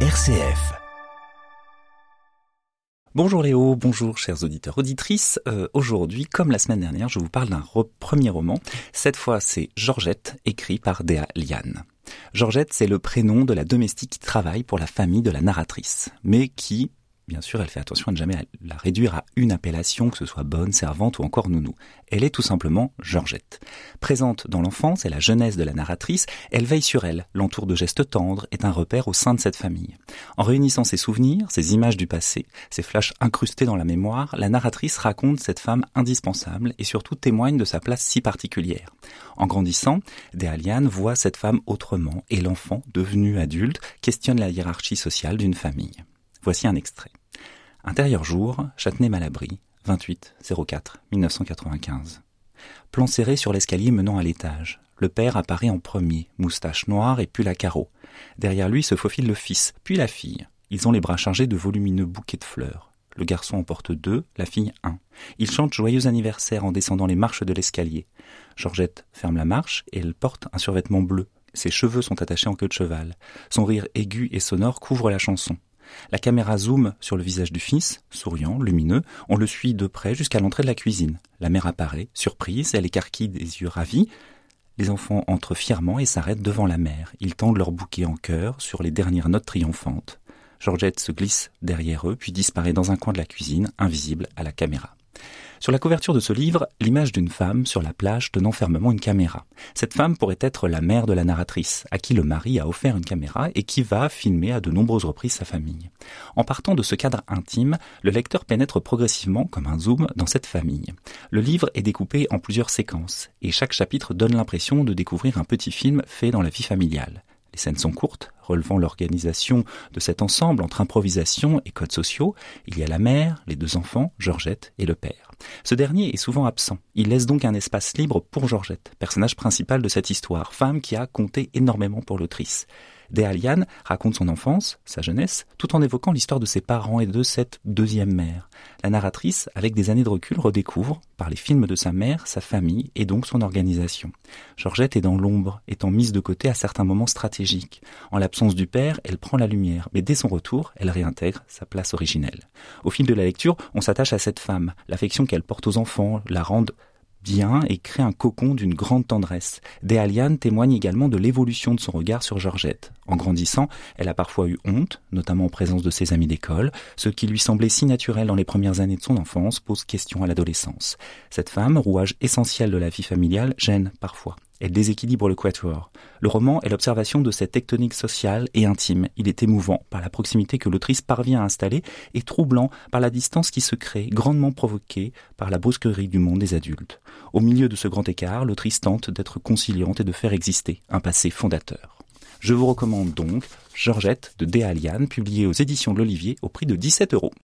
RCF. Bonjour Léo, bonjour chers auditeurs, auditrices. Euh, Aujourd'hui, comme la semaine dernière, je vous parle d'un re- premier roman. Cette fois, c'est Georgette, écrit par Dea Liane. Georgette, c'est le prénom de la domestique qui travaille pour la famille de la narratrice, mais qui, bien sûr, elle fait attention à ne jamais la réduire à une appellation, que ce soit bonne, servante ou encore nounou. Elle est tout simplement Georgette. Présente dans l'enfance et la jeunesse de la narratrice, elle veille sur elle, l'entoure de gestes tendres, est un repère au sein de cette famille. En réunissant ses souvenirs, ses images du passé, ses flashs incrustés dans la mémoire, la narratrice raconte cette femme indispensable et surtout témoigne de sa place si particulière. En grandissant, Dealiane voit cette femme autrement et l'enfant, devenu adulte, questionne la hiérarchie sociale d'une famille. Voici un extrait. Intérieur jour, Châtenay-Malabry, 28 04 1995. Plan serré sur l'escalier menant à l'étage. Le père apparaît en premier, moustache noire et pull à carreaux. Derrière lui se faufile le fils, puis la fille. Ils ont les bras chargés de volumineux bouquets de fleurs. Le garçon en porte deux, la fille un. Ils chantent joyeux anniversaire en descendant les marches de l'escalier. Georgette ferme la marche et elle porte un survêtement bleu. Ses cheveux sont attachés en queue de cheval. Son rire aigu et sonore couvre la chanson. La caméra zoome sur le visage du fils, souriant, lumineux. On le suit de près jusqu'à l'entrée de la cuisine. La mère apparaît, surprise, elle écarquille des yeux ravis. Les enfants entrent fièrement et s'arrêtent devant la mère. Ils tendent leur bouquet en chœur sur les dernières notes triomphantes. Georgette se glisse derrière eux, puis disparaît dans un coin de la cuisine, invisible à la caméra. Sur la couverture de ce livre, l'image d'une femme sur la plage tenant fermement une caméra. Cette femme pourrait être la mère de la narratrice, à qui le mari a offert une caméra et qui va filmer à de nombreuses reprises sa famille. En partant de ce cadre intime, le lecteur pénètre progressivement, comme un zoom, dans cette famille. Le livre est découpé en plusieurs séquences, et chaque chapitre donne l'impression de découvrir un petit film fait dans la vie familiale. Les scènes sont courtes, relevant l'organisation de cet ensemble entre improvisation et codes sociaux. Il y a la mère, les deux enfants, Georgette et le père. Ce dernier est souvent absent. Il laisse donc un espace libre pour Georgette, personnage principal de cette histoire, femme qui a compté énormément pour l'autrice. Dealiane raconte son enfance, sa jeunesse, tout en évoquant l'histoire de ses parents et de cette deuxième mère. La narratrice, avec des années de recul, redécouvre, par les films de sa mère, sa famille et donc son organisation. Georgette est dans l'ombre, étant mise de côté à certains moments stratégiques. En l'absence du père, elle prend la lumière, mais dès son retour, elle réintègre sa place originelle. Au fil de la lecture, on s'attache à cette femme, l'affection qu'elle porte aux enfants, la rend bien et crée un cocon d'une grande tendresse. Dealiane témoigne également de l'évolution de son regard sur Georgette. En grandissant, elle a parfois eu honte, notamment en présence de ses amis d'école. Ce qui lui semblait si naturel dans les premières années de son enfance pose question à l'adolescence. Cette femme, rouage essentiel de la vie familiale, gêne parfois. Elle déséquilibre le quatuor. Le roman est l'observation de cette tectonique sociale et intime. Il est émouvant par la proximité que l'autrice parvient à installer et troublant par la distance qui se crée, grandement provoquée par la brusquerie du monde des adultes. Au milieu de ce grand écart, l'autrice tente d'être conciliante et de faire exister un passé fondateur. Je vous recommande donc Georgette de Déaliane, publié aux éditions de l'Olivier au prix de 17 euros.